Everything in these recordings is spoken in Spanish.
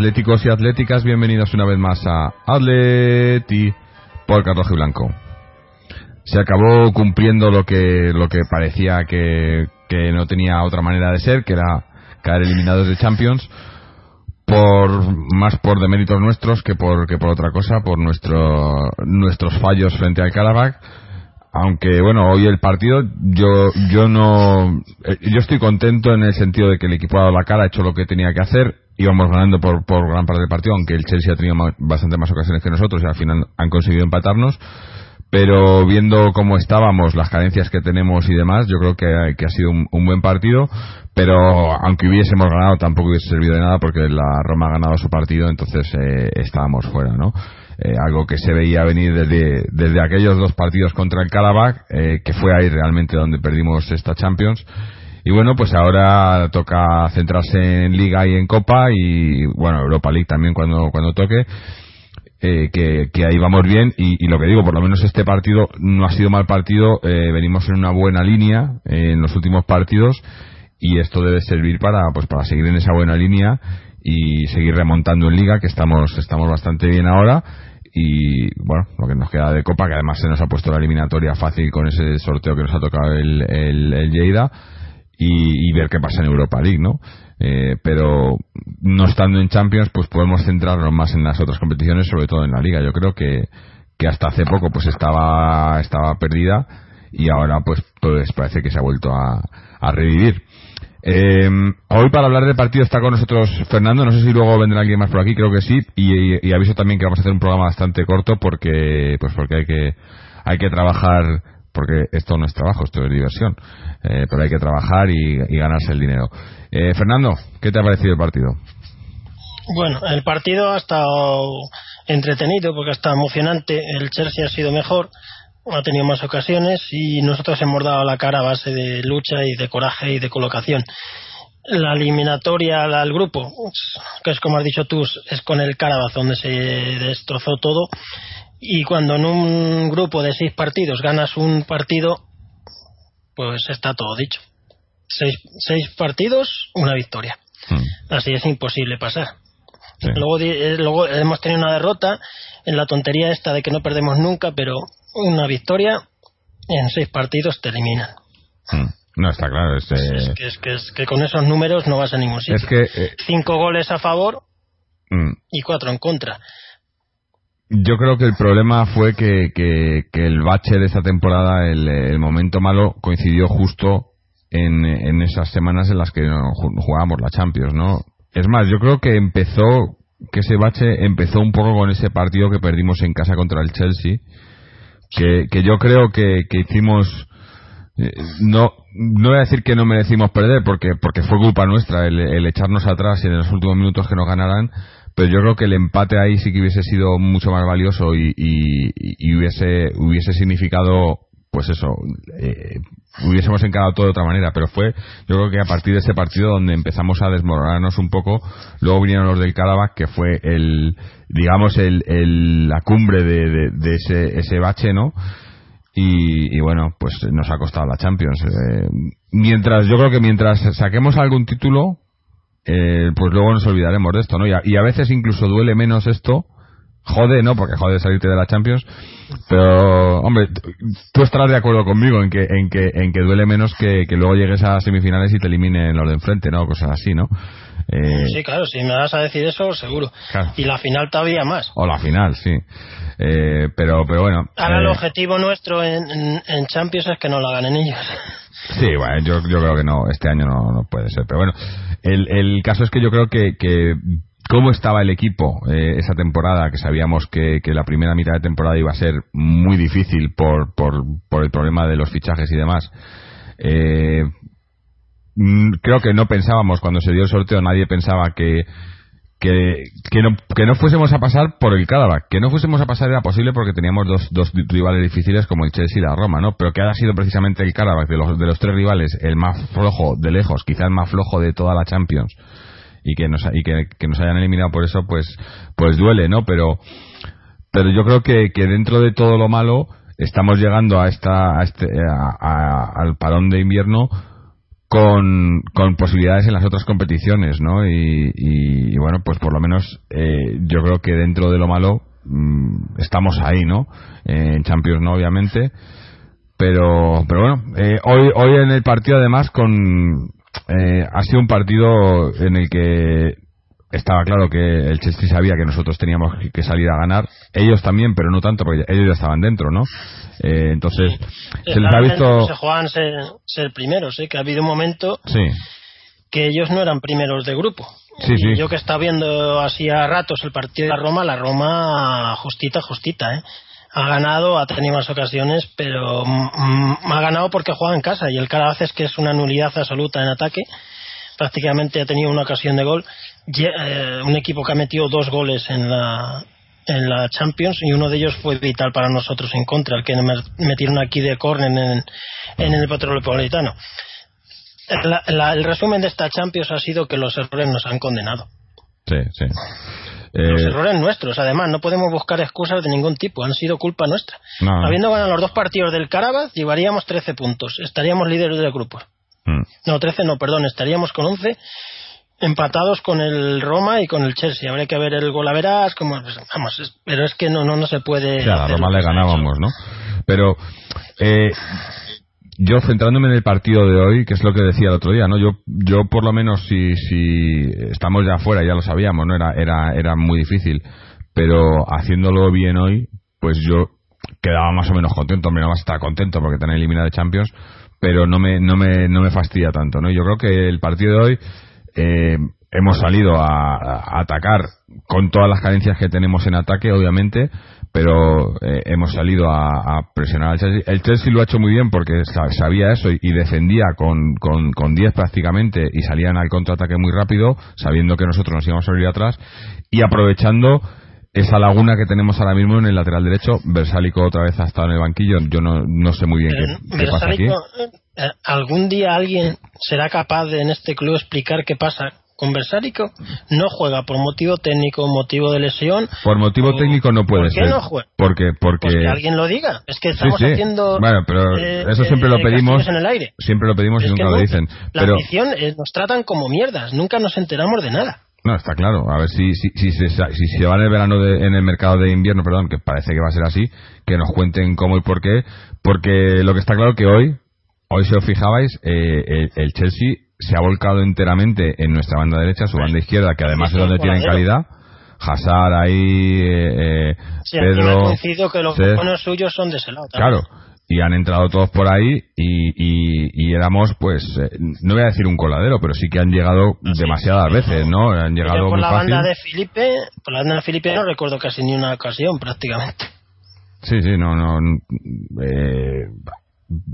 atléticos y atléticas, bienvenidos una vez más a Atleti por Carlos Blanco. Se acabó cumpliendo lo que lo que parecía que, que no tenía otra manera de ser, que era caer eliminados de Champions por más por deméritos nuestros que por que por otra cosa, por nuestro nuestros fallos frente al Karabakh. Aunque bueno, hoy el partido yo yo no eh, yo estoy contento en el sentido de que el equipo ha dado la cara, ha hecho lo que tenía que hacer, íbamos ganando por, por gran parte del partido, aunque el Chelsea ha tenido bastante más ocasiones que nosotros y al final han conseguido empatarnos. Pero viendo cómo estábamos, las carencias que tenemos y demás, yo creo que, que ha sido un, un buen partido. Pero aunque hubiésemos ganado, tampoco hubiese servido de nada porque la Roma ha ganado su partido, entonces eh, estábamos fuera, ¿no? Eh, algo que se veía venir desde, desde aquellos dos partidos contra el Karabakh, eh, que fue ahí realmente donde perdimos esta Champions. Y bueno, pues ahora toca centrarse en Liga y en Copa y, bueno, Europa League también cuando, cuando toque. Eh, que, que ahí vamos bien y, lo que digo, por lo menos este partido no ha sido mal partido, eh, venimos en una buena línea eh, en los últimos partidos y esto debe servir para pues para seguir en esa buena línea y seguir remontando en liga que estamos estamos bastante bien ahora y bueno lo que nos queda de copa que además se nos ha puesto la eliminatoria fácil con ese sorteo que nos ha tocado el, el, el Lleida y, ver qué pasa en Europa League, ¿no? Eh, pero no estando en Champions, pues podemos centrarnos más en las otras competiciones, sobre todo en la Liga. Yo creo que, que hasta hace poco pues estaba, estaba perdida y ahora pues, pues parece que se ha vuelto a, a revivir. Eh, hoy para hablar del partido está con nosotros Fernando, no sé si luego vendrá alguien más por aquí, creo que sí, y, aviso también que vamos a hacer un programa bastante corto porque, pues porque hay que, hay que trabajar porque esto no es trabajo, esto es diversión. Eh, pero hay que trabajar y, y ganarse el dinero. Eh, Fernando, ¿qué te ha parecido el partido? Bueno, el partido ha estado entretenido porque ha estado emocionante. El Chelsea ha sido mejor, ha tenido más ocasiones y nosotros hemos dado la cara a base de lucha y de coraje y de colocación. La eliminatoria al grupo, que es como has dicho tú, es con el Carabaz donde se destrozó todo. Y cuando en un grupo de seis partidos ganas un partido, pues está todo dicho. Seis, seis partidos, una victoria. Hmm. Así es imposible pasar. Sí. Luego, di- eh, luego hemos tenido una derrota en la tontería esta de que no perdemos nunca, pero una victoria en seis partidos te eliminan. Hmm. No, está claro. Es, eh, Es, que, es, que, es que con esos números no vas a ningún sitio. es que. eh, Cinco goles a favor hmm. y cuatro en contra. Yo creo que el problema fue que, que, que el bache de esta temporada, el, el momento malo, coincidió justo en, en esas semanas en las que jugábamos la Champions, ¿no? Es más, yo creo que empezó, que ese bache empezó un poco con ese partido que perdimos en casa contra el Chelsea, que, que yo creo que, que hicimos, eh, no, no voy a decir que no merecimos perder, porque, porque fue culpa nuestra el, el echarnos atrás y en los últimos minutos que nos ganaran, pero yo creo que el empate ahí sí que hubiese sido mucho más valioso y, y, y hubiese, hubiese significado, pues eso, eh, hubiésemos encarado todo de otra manera, pero fue, yo creo que a partir de ese partido donde empezamos a desmoronarnos un poco, luego vinieron los del Karabakh, que fue el, digamos, el, el, la cumbre de, de, de ese, ese bache, ¿no? Y, y bueno, pues nos ha costado la Champions. Eh, mientras, yo creo que mientras saquemos algún título, eh, pues luego nos olvidaremos de esto, ¿no? Y a, y a veces incluso duele menos esto, jode, ¿no? Porque jode salirte de la Champions, pero, hombre, tú estarás de acuerdo conmigo en que, en que, en que duele menos que, que luego llegues a semifinales y te eliminen los de enfrente, ¿no? Cosas así, ¿no? Eh, Sí, claro, si me vas a decir eso, seguro. Claro. Y la final todavía más. o la final, sí. Eh, pero, pero bueno. Ahora el eh, objetivo nuestro en, en, en Champions es que no la ganen ellos. Sí, bueno, yo, yo creo que no, este año no, no puede ser. Pero bueno, el, el caso es que yo creo que, que cómo estaba el equipo eh, esa temporada, que sabíamos que, la primera mitad de temporada iba a ser muy difícil por, por, por el problema de los fichajes y demás. Eh, creo que no pensábamos cuando se dio el sorteo, nadie pensaba que que, que, no, que no fuésemos a pasar por el Karabakh. Que no fuésemos a pasar era posible porque teníamos dos, dos rivales difíciles como el Chelsea y la Roma, ¿no? Pero que haya sido precisamente el Karabakh de los, de los tres rivales el más flojo de lejos, quizás el más flojo de toda la Champions y que nos, y que, que nos hayan eliminado por eso, pues, pues duele, ¿no? Pero, pero yo creo que, que dentro de todo lo malo estamos llegando a esta, a este, a- al parón de invierno con, con posibilidades en las otras competiciones, ¿no? Y, y, bueno, pues por lo menos eh, yo creo que dentro de lo malo mm, estamos ahí, ¿no? Eh, en Champions no, obviamente, pero pero bueno, eh, hoy hoy en el partido además con eh, ha sido un partido en el que estaba claro que el Chelsea sabía que nosotros teníamos que salir a ganar, ellos también, pero no tanto porque ellos ya estaban dentro, ¿no? Eh, entonces se les ha visto Se jugaban ser, ser primeros, ¿eh? que ha habido un momento sí que ellos no eran primeros de grupo. Sí, sí. Yo que estaba viendo así a ratos el partido de la Roma, la Roma justita, justita, ¿eh? Ha ganado, ha tenido más ocasiones, pero ha ganado porque juega en casa y el Carabas es que es una nulidad absoluta en ataque. Prácticamente ha tenido una ocasión de gol. Eh, un equipo que ha metido dos goles en la, en la Champions y uno de ellos fue vital para nosotros en contra, el que me- metieron aquí de córner en, en el Metropolitano. La- la- el resumen de esta Champions ha sido que los errores nos han condenado. sí sí Los Eh, errores nuestros, además, no podemos buscar excusas de ningún tipo, han sido culpa nuestra. No. Habiendo ganado los dos partidos del Carabas, llevaríamos 13 puntos, estaríamos líderes del grupo. mm, No, 13 no, perdón, estaríamos con 11 empatados con el Roma y con el Chelsea. Habría que ver el gol a verás, como, pues, vamos, es- pero es que no, no, no se puede. sí, a Roma le ganábamos no pero eh, yo centrándome en el partido de hoy que es lo que decía el otro día no yo yo por lo menos si si estamos ya afuera ya lo sabíamos no era era era muy difícil. Pero haciéndolo bien hoy pues yo quedaba más o menos contento. Hombre no vas a estar contento porque te han eliminado de Champions pero no me no me no me fastidia tanto no yo creo que el partido de hoy eh, hemos salido a, a atacar con todas las carencias que tenemos en ataque, obviamente, pero eh, hemos salido a, a presionar al Chelsea. El Chelsea lo ha hecho muy bien porque sa- sabía eso y, y defendía con, con, con 10 prácticamente y salían al contraataque muy rápido, sabiendo que nosotros nos íbamos a salir atrás y aprovechando esa laguna que tenemos ahora mismo en el lateral derecho. Versálico otra vez ha estado en el banquillo, yo no, no sé muy bien Eh, qué, qué pasa aquí. Versálico, eh, ¿Algún día alguien será capaz de en este club explicar qué pasa? Con Versálico no juega por motivo técnico, motivo de lesión. Por motivo o- técnico no puede ¿Por qué ser. no juega? Porque, porque Pues que alguien lo diga. Es que estamos sí. haciendo. Bueno, pero eh, eso siempre eh, lo pedimos. en el aire. Siempre lo pedimos y Es nunca lo dicen. La Pero afición eh, nos tratan como mierdas. Nunca nos enteramos de nada. no está claro. A ver si si, si, se, si se va en el verano de- en el mercado de invierno, perdón, que parece que va a ser así, que nos cuenten cómo y por qué, porque lo que está claro que hoy, hoy si os fijabais, eh, el, el Chelsea se ha volcado enteramente en nuestra banda derecha, su banda izquierda, que además es donde tienen calidad. Hazard ahí, eh, eh, Sí, Pedro, que los buenos suyos son de ese lado. Claro, y han entrado todos por ahí y, y, y éramos, pues, eh, no voy a decir un coladero, pero sí que han llegado demasiadas veces, ¿no? Han llegado por muy la fácil. banda de Felipe, por la banda de Felipe no recuerdo casi ni una ocasión prácticamente. Sí, sí, no, no. eh,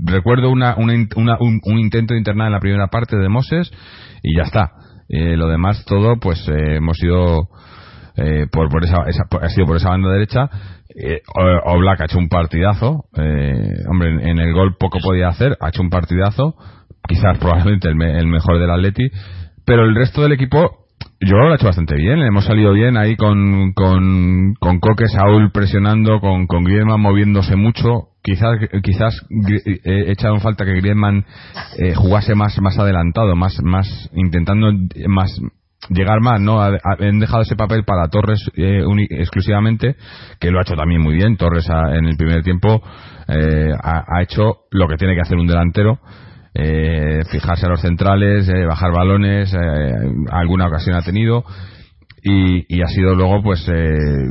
recuerdo una, una una- un, intento de internar en la primera parte de Moses y ya está. Eh, lo demás todo, pues eh, hemos ido eh, por, esa, esa- por- ha sido por esa banda derecha. Eh, Oblak ha hecho un partidazo. eh, hombre, en, el gol poco podía hacer, ha hecho un partidazo. Quizás probablemente el, me- el mejor del Atleti. Pero el resto del equipo, yo lo ha hecho bastante bien. Hemos salido bien ahí con, con, con Coque, Saúl presionando, con, con Griezmann moviéndose mucho. Quizás, quizás eh, he echado falta que Griezmann eh, jugase más, más adelantado, más, más intentando más llegar más, ¿no? Ha- ha- Han dejado ese papel para Torres eh, exclusivamente, que lo ha hecho también muy bien. Torres ha- en el primer tiempo eh, ha, hecho lo que tiene que hacer un delantero. eh, fijarse a los centrales, eh, bajar balones, eh, alguna ocasión ha tenido y, y ha sido luego pues eh,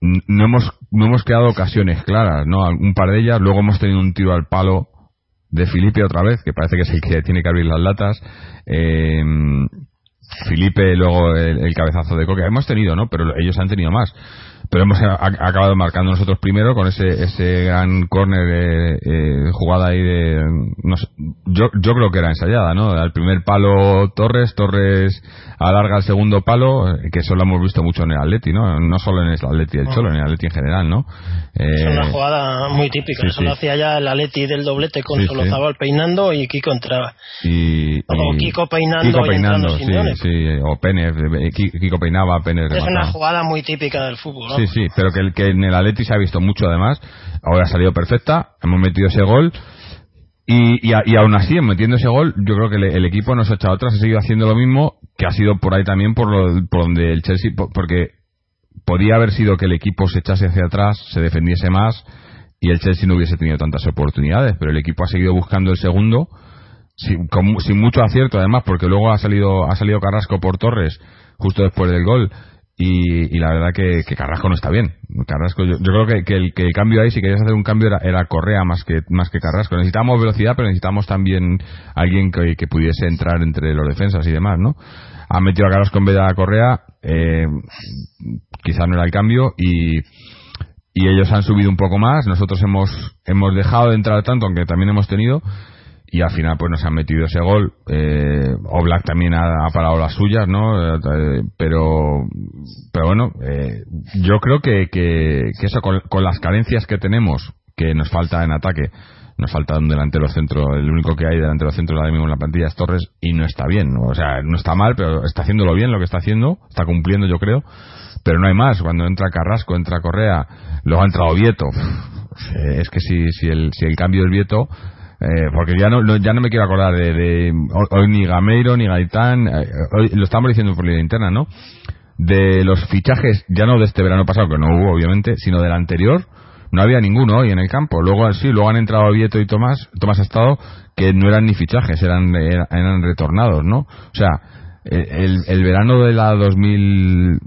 no hemos no hemos quedado ocasiones claras, no un par de ellas, luego hemos tenido un tiro al palo de Felipe otra vez, que parece que es el que tiene que abrir las latas. Eh, Felipe, luego el, el cabezazo de Coque. Hemos tenido, ¿no? Pero ellos han tenido más. Pero hemos a- a- acabado marcando nosotros primero con ese ese gran córner eh, eh, jugada ahí de no sé, yo yo creo que era ensayada no al primer palo Torres Torres alarga el segundo palo eh, que eso lo hemos visto mucho en el Atleti no no solo en el Atleti del Cholo en el Atleti en general no Es Eh, una jugada muy típica. sí, Eso sí. lo hacía ya el Aleti del doblete con Sí, Solozabal peinando y Kiko entraba. y, O y- Kiko peinando Kiko y peinando sí, sí o Pérez eh, Ki- Kiko peinaba Pérez Es una jugada muy típica del fútbol. Sí, sí, pero que, el, que en el Atleti se ha visto mucho además. Ahora ha salido perfecta, hemos metido ese gol. Y, y, aún así, metiendo ese gol, yo creo que el equipo no se ha echado atrás, ha seguido haciendo lo mismo, que ha sido por ahí también por, lo, por donde el Chelsea, po- porque podía haber sido que el equipo se echase hacia atrás, se defendiese más y el Chelsea no hubiese tenido tantas oportunidades, pero el equipo ha seguido buscando el segundo sin, con sin mucho acierto además porque luego ha salido ha salido Carrasco por Torres justo después del gol y, y la verdad que, que Carrasco no está bien. Carrasco yo, yo creo que, el, que cambio ahí si querías hacer un cambio era, Correa más que más que Carrasco. Necesitamos velocidad pero necesitamos también alguien que, que pudiese entrar entre los defensas y demás no ha metido a Carrasco en vez de a Correa eh, quizás no era el cambio y y ellos han subido un poco más. Nosotros hemos hemos dejado de entrar tanto aunque también hemos tenido y al final pues nos han metido ese gol. Eh, Oblak también ha, parado las suyas no Eh, pero pero bueno eh, yo creo que, que, eso con, las carencias que tenemos que nos falta en ataque nos falta un delantero centro el único que hay delantero centro ahora mismo en la plantilla es Torres y no está bien. ¿no? o sea no está mal pero está haciéndolo bien lo que está haciendo está cumpliendo yo creo. Pero no hay más. Cuando entra Carrasco entra Correa luego ha entrado Vieto. Es que si, si el si el cambio es Vieto eh, porque ya no, no- ya no me quiero acordar de, hoy, ni Gameiro ni Gaitán eh, hoy lo estamos diciendo por línea interna no de los fichajes ya no de este verano pasado que no hubo obviamente sino del anterior no había ninguno hoy en el campo. Luego sí luego han entrado Vieto y Tomás Tomás ha estado que no eran ni fichajes eran eran, retornados no o sea el, el verano de la 2000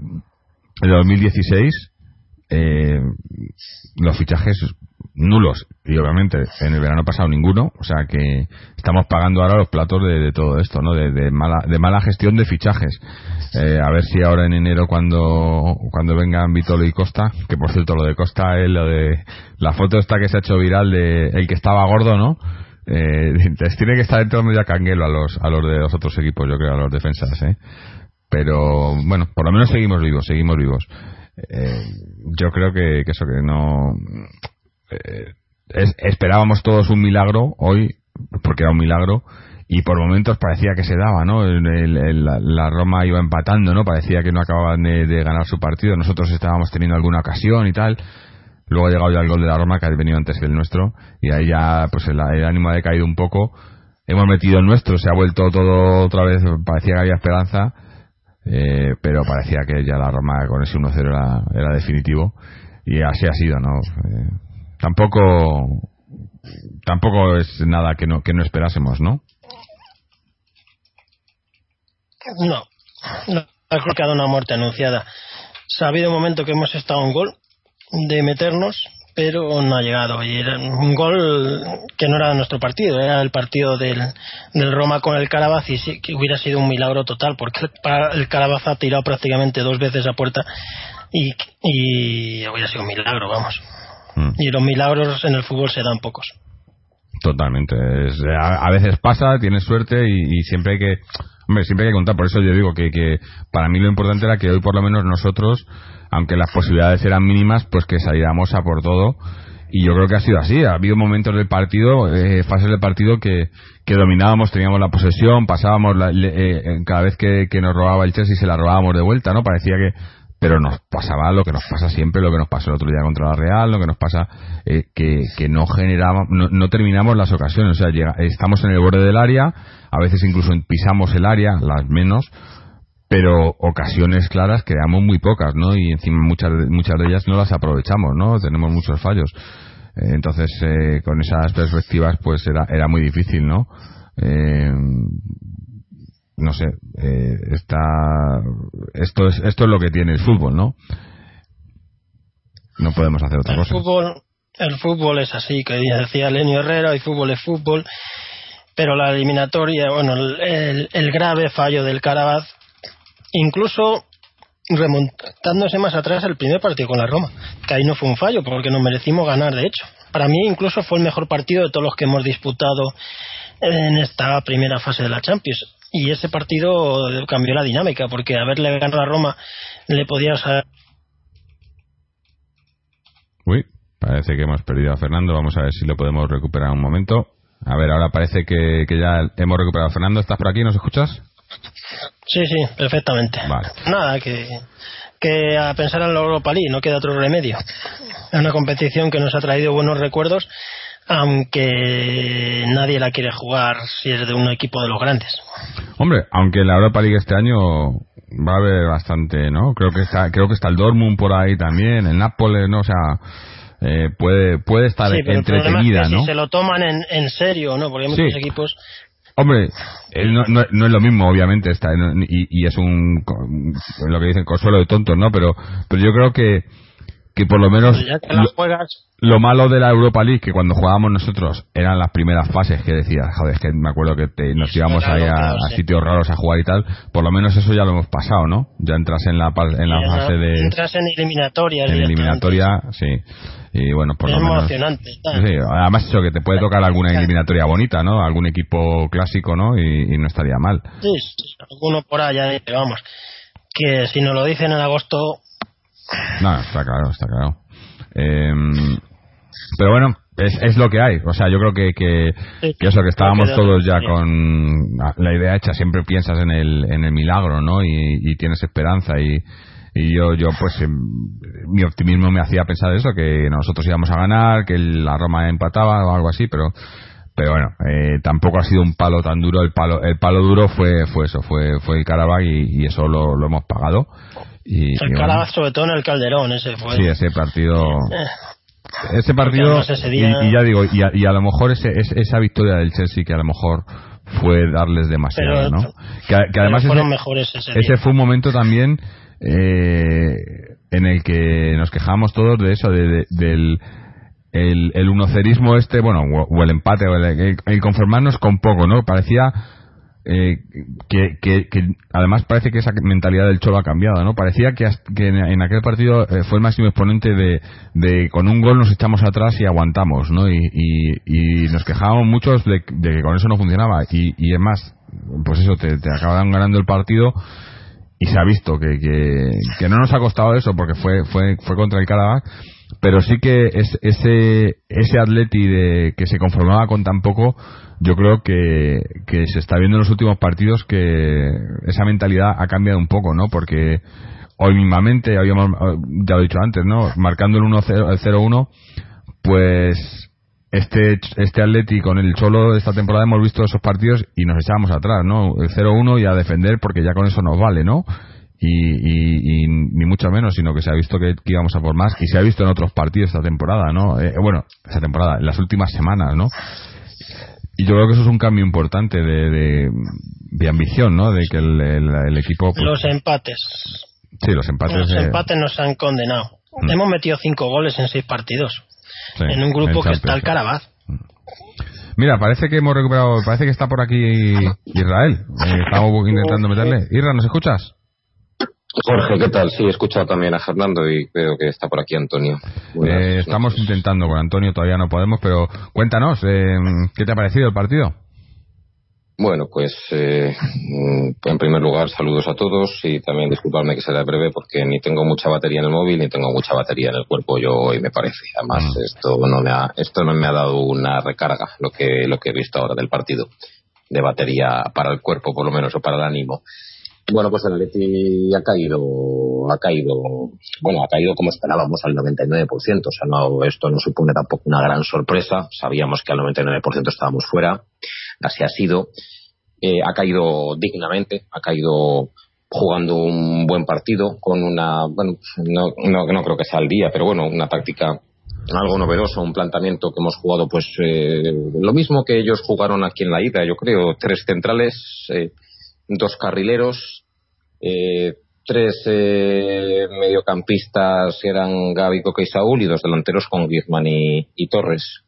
el 2016 eh, los fichajes nulos. Y obviamente en el verano pasado ninguno o sea que estamos pagando ahora los platos de, de todo esto no de, de mala de mala gestión de fichajes. Eh, a ver si ahora en enero cuando cuando vengan Vitolo y Costa que por cierto lo de Costa es lo de la foto esta que se ha hecho viral de el que estaba gordo no eh, tiene que estar entrando ya canguelo a los a los de los otros equipos yo creo a los defensas eh pero bueno por lo menos seguimos vivos seguimos vivos. Eh, yo creo que, que eso que no eh, es- esperábamos todos un milagro hoy porque era un milagro y por momentos parecía que se daba no El- el- la, Roma iba empatando no parecía que no acababan de, de ganar su partido. Nosotros estábamos teniendo alguna ocasión y tal. Luego ha llegado ya el gol de la Roma que ha venido antes que el nuestro y ahí ya pues el, el ánimo ha decaído un poco. Hemos metido el nuestro se ha vuelto todo otra vez parecía que había esperanza eh, pero parecía que ya la Roma con ese 1-0 era, era definitivo. Y así ha sido no Eh, tampoco tampoco es nada que no que no esperásemos no No, no, ha dado una muerte anunciada. O sea, ha habido un momento que hemos estado un gol de meternos, pero no ha llegado. Y era un gol que no era nuestro partido, era el partido del, del Roma con el Carabaz y sí que hubiera sido un milagro total, porque el Carabaz ha tirado prácticamente dos veces a puerta y, y hubiera sido un milagro, vamos. Mm. Y los milagros en el fútbol se dan pocos. Totalmente. Es- a, a veces pasa, tienes suerte y, y siempre hay que, hombre, siempre hay que contar. Por eso yo digo que, que para mí lo importante era que hoy por lo menos nosotros, aunque las posibilidades eran mínimas, pues que saliéramos a por todo. Y yo creo que ha sido así. Ha habido momentos del partido, eh, fases del partido que, que dominábamos, teníamos la posesión, pasábamos, la- eh, eh, cada vez que, que nos robaba el Chelsea se la robábamos de vuelta, ¿no? Parecía que, pero nos pasaba lo que nos pasa siempre, lo que nos pasó el otro día contra la Real, lo que nos pasa eh, que, que no generamos, no, terminamos las ocasiones, o sea, llega- estamos en el borde del área, a veces incluso pisamos el área, las menos, pero ocasiones claras creamos muy pocas, ¿no? Y encima muchas muchas de ellas no las aprovechamos, ¿no? Tenemos muchos fallos. Eh, entonces, eh, con esas perspectivas, pues era, era muy difícil, ¿no? Eh, no sé, eh, está, esto es, esto es lo que tiene el fútbol, ¿no? No podemos hacer otra El cosa. fútbol, el fútbol es así, que decía Lenio Herrera, el fútbol es fútbol, pero la eliminatoria, bueno, el, el- el grave fallo del Carabaz, incluso remontándose más atrás el primer partido con la Roma, que ahí no fue un fallo, porque nos merecimos ganar, de hecho. Para mí incluso fue el mejor partido de todos los que hemos disputado en esta primera fase de la Champions. Y ese partido cambió la dinámica, porque haberle ganado a Roma le podía Uy, parece que hemos perdido a Fernando. Vamos a ver si lo podemos recuperar un momento. A ver, ahora parece que, que ya hemos recuperado a Fernando. ¿Estás por aquí? ¿Nos escuchas? Sí, sí, perfectamente. Vale. Nada, que, que a pensar en la Europa League, no queda otro remedio. Es una competición que nos ha traído buenos recuerdos, aunque nadie la quiere jugar si es de un equipo de los grandes. Hombre, aunque la Europa League este año va a haber bastante, ¿no? Creo que está, creo que está el Dortmund por ahí también, el Nápoles, ¿no? O sea, eh, puede, puede estar Sí, pero entretenida, es que ¿no? si se lo toman en, en serio, ¿no? Porque hay Sí. muchos equipos Hombre, no, no- no es lo mismo, obviamente, está, y, y es un, lo que dicen, consuelo de tontos, ¿no? Pero, pero yo creo que, que por lo menos la lo, juegas, lo malo de la Europa League, que cuando jugábamos nosotros eran las primeras fases que decías, joder, es que me acuerdo que te- nos íbamos ahí a, sitios raros a jugar y tal, por lo menos eso ya lo hemos pasado, ¿no? Ya entras en la, en la fase de, entras en eliminatorias. en eliminatoria, sí. Y bueno, por es lo menos. emocionante. Sí, además eso que te puede tocar alguna eliminatoria bonita, ¿no? Algún equipo clásico, ¿no? Y, y no estaría mal. Sí, alguno por allá, pero vamos, que si nos lo dicen en agosto, No, está claro, está claro. Em, pero bueno, es, es lo que hay. O sea, yo creo que, que, eso, que estábamos todos ya con la idea hecha, siempre piensas en el, en el milagro, ¿no? Y, y tienes esperanza y, y yo, yo pues, em, mi optimismo me hacía pensar eso, que nosotros íbamos a ganar, que la Roma empataba o algo así, pero pero bueno, eh, tampoco ha sido un palo tan duro. El palo, el palo duro fue, fue eso, fue, fue el Karabakh y, y eso lo, lo hemos pagado. Y, el bueno, sobre todo en el Calderón, ese fue. sí, ese partido, Eh, ese partido además ese día- y, y ya digo y a, y a lo mejor ese, ese- esa victoria del Chelsea que a lo mejor fue darles demasiado Pero- no que, que además fueron ese, mejores ese, ese fue un momento también eh, en el que nos quejábamos todos de eso de, de- del el, el unocerismo este bueno o, o el empate o el, el- el conformarnos con poco no parecía eh, que, que, que además parece que esa mentalidad del Cholo ha cambiado, ¿no? Parecía que, en, aquel partido eh, fue el máximo exponente de, de con un gol nos echamos atrás y aguantamos, ¿no? Y, y, nos quejábamos muchos de, de que con eso no funcionaba. Y, y es más, pues eso, te, te acaban ganando el partido y se ha visto que, que, que no nos ha costado eso porque fue, fue, fue contra el Karabakh pero sí que es, ese ese Atleti de que se conformaba con tan poco yo creo que, que se está viendo en los últimos partidos que esa mentalidad ha cambiado un poco no porque hoy mismamente habíamos ya lo he dicho antes no marcando el 1-0 el 0-1 pues este este Atleti con el Cholo esta temporada hemos visto esos partidos y nos echábamos atrás no el 0-1 y a defender porque ya con eso nos vale no y, y- y ni mucho menos, sino que se ha visto que, que íbamos a por más y se ha visto en otros partidos esta temporada, ¿no? Eh, bueno, esta temporada, en las últimas semanas, ¿no? Y yo creo que eso es un cambio importante de, de, de ambición, ¿no? De que el, el- el equipo... pues, Los empates. sí, los empates... Los eh, empates nos han condenado. Mm. Hemos metido cinco goles en seis partidos. sí, en un grupo que está el. Carabaz. Mira, parece que hemos recuperado, parece que está por aquí Israel. Eh, estamos intentando meterle. Irra, ¿nos escuchas? Jorge, ¿qué tal? Sí, he escuchado también a Fernando y creo que está por aquí Antonio. Buenas Eh, estamos noches. intentando con Antonio, todavía no podemos, pero cuéntanos, eh, ¿qué te ha parecido el partido? Bueno, pues eh, en primer lugar, saludos a todos y también disculpadme que será breve porque ni tengo mucha batería en el móvil ni tengo mucha batería en el cuerpo yo hoy me parece. Además, Mm. esto no me ha esto no me ha dado una recarga lo que lo que he visto ahora del partido de batería para el cuerpo por lo menos o para el ánimo. Bueno, pues el Atleti ha caído, ha caído, bueno, ha caído como esperábamos al 99%. O sea, no, esto no supone tampoco una gran sorpresa. Sabíamos que al 99% estábamos fuera. Así ha sido. Eh, ha caído dignamente, ha caído jugando un buen partido con una, bueno, no, no, creo que sea al día, pero bueno, una táctica algo novedoso, un planteamiento que hemos jugado, pues eh, lo mismo que ellos jugaron aquí en la ida, yo creo, tres centrales, eh, dos carrileros, eh, tres eh, mediocampistas eran Gaby, Coque y Saúl y dos delanteros con Griezmann y, Torres.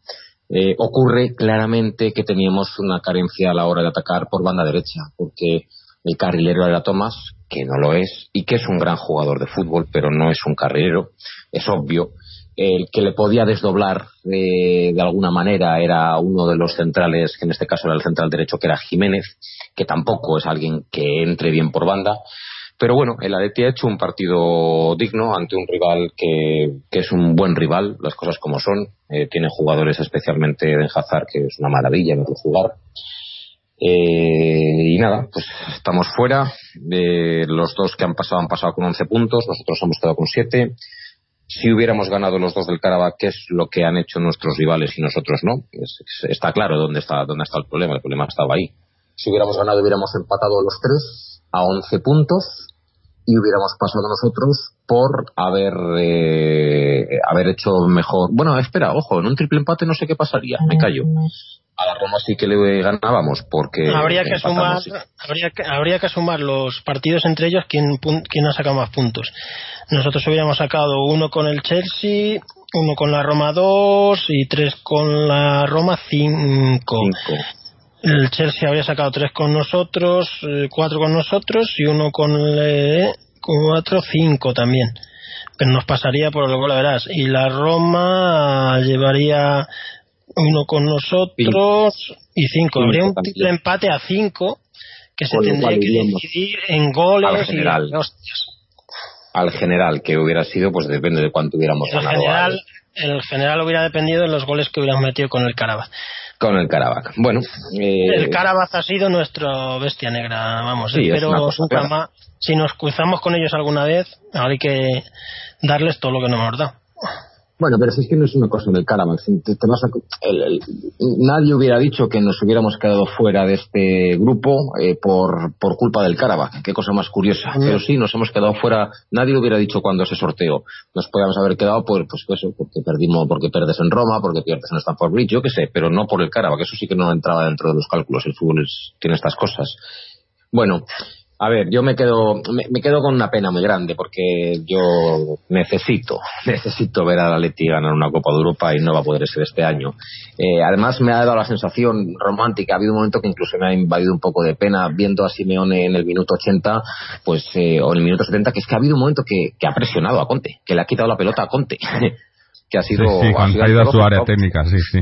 Eh, ocurre claramente que teníamos una carencia a la hora de atacar por banda derecha, porque el carrilero era Thomas, que no lo es, y que es un gran jugador de fútbol, pero no es un carrilero, es obvio. El que le podía desdoblar eh, de alguna manera era uno de los centrales, que en este caso era el central derecho, que era Jiménez, que tampoco es alguien que entre bien por banda. Pero bueno, el Atleti ha hecho un partido digno ante un rival que, es un buen rival, las cosas como son. Eh, tiene jugadores especialmente de Hazard, que es una maravilla en otro jugar. Eh, y nada, pues estamos fuera. Eh, los dos que han pasado han pasado con 11 puntos, nosotros hemos quedado con 7. Si hubiéramos ganado los dos del Karabakh, ¿qué es lo que han hecho nuestros rivales y nosotros no? Es- es- está claro dónde está, dónde está el problema. El problema estaba ahí. Si hubiéramos ganado, hubiéramos empatado los tres a 11 puntos y hubiéramos pasado nosotros por haber eh, haber hecho mejor. Bueno, espera, ojo, en un triple empate no sé qué pasaría, me callo. A la Roma sí que le ganábamos porque habría que sumar habría que, habría que sumar los partidos entre ellos quién quién ha sacado más puntos. Nosotros hubiéramos sacado uno con el Chelsea uno con la Roma 2 y tres con la Roma 5 cinco. el Chelsea habría sacado tres con nosotros eh, cuatro con nosotros y uno con el cuatro cinco también. Pero nos pasaría por lo que verás. Y la Roma llevaría uno con nosotros y cinco. Habría un triple empate a cinco que se tendría que decidir en goles al general. y hostias. Al general, que hubiera sido, pues depende de cuánto hubiéramos El ganado general, al- el general hubiera dependido de los goles que hubiéramos metido con el Carabaz. con el Karabakh. Bueno, eh, El Carabaz ha sido nuestra bestia negra, vamos. Sí, es espero cosa clara. más. Si nos cruzamos con ellos alguna vez, ahora hay que darles todo lo que nos hemos dado. Bueno, pero si es que no es una cosa del si te- te vas a- el- el- nadie hubiera dicho que nos hubiéramos quedado fuera de este grupo eh, por, por culpa del Karabakh. Qué cosa más curiosa. Mm. Pero sí, nos hemos quedado fuera. Nadie lo hubiera dicho cuando se sorteó. Nos podíamos haber quedado por, pues eso, porque perdimos, porque pierdes en Roma, porque pierdes en Stamford Bridge, yo qué sé, pero no por el Karabakh. Eso sí que no entraba dentro de los cálculos. El fútbol es- tiene estas cosas. Bueno, a ver, yo me quedo, me, me quedo con una pena muy grande porque yo necesito, necesito ver a la Leti ganar una Copa de Europa y no va a poder ser este año. Eh, además me ha dado la sensación romántica, ha habido un momento que incluso me ha invadido un poco de pena viendo a Simeone en el minuto 80, pues, eh, o en el minuto 70, que es que ha habido un momento que, que ha presionado a Conte, que le ha quitado la pelota a Conte. que ha Sí, sido, sí, cuando sido ha ido a su antológico área técnica, sí, sí.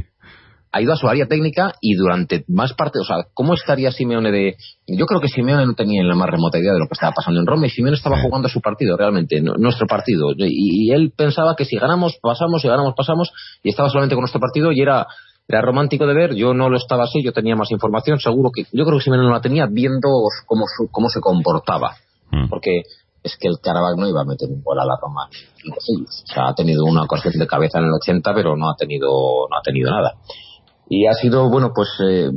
Ha ido a su área técnica y durante más parte, o sea, ¿cómo estaría Simeone de...? Yo creo que Simeone no tenía la más remota idea de lo que estaba pasando en Roma y Simeone estaba jugando su partido realmente, nuestro partido. Y, y él pensaba que si ganamos, pasamos, si ganamos, pasamos, y estaba solamente con nuestro partido y era, era romántico de ver, yo no lo estaba así, yo tenía más información, seguro que, yo creo que Simeone no la tenía viendo cómo, su- cómo se comportaba Mm. porque es que el Karabakh no iba a meter un gol a la Roma o sea ha tenido una ocasión de cabeza en el 80 pero no ha tenido no ha tenido nada y ha sido bueno pues eh,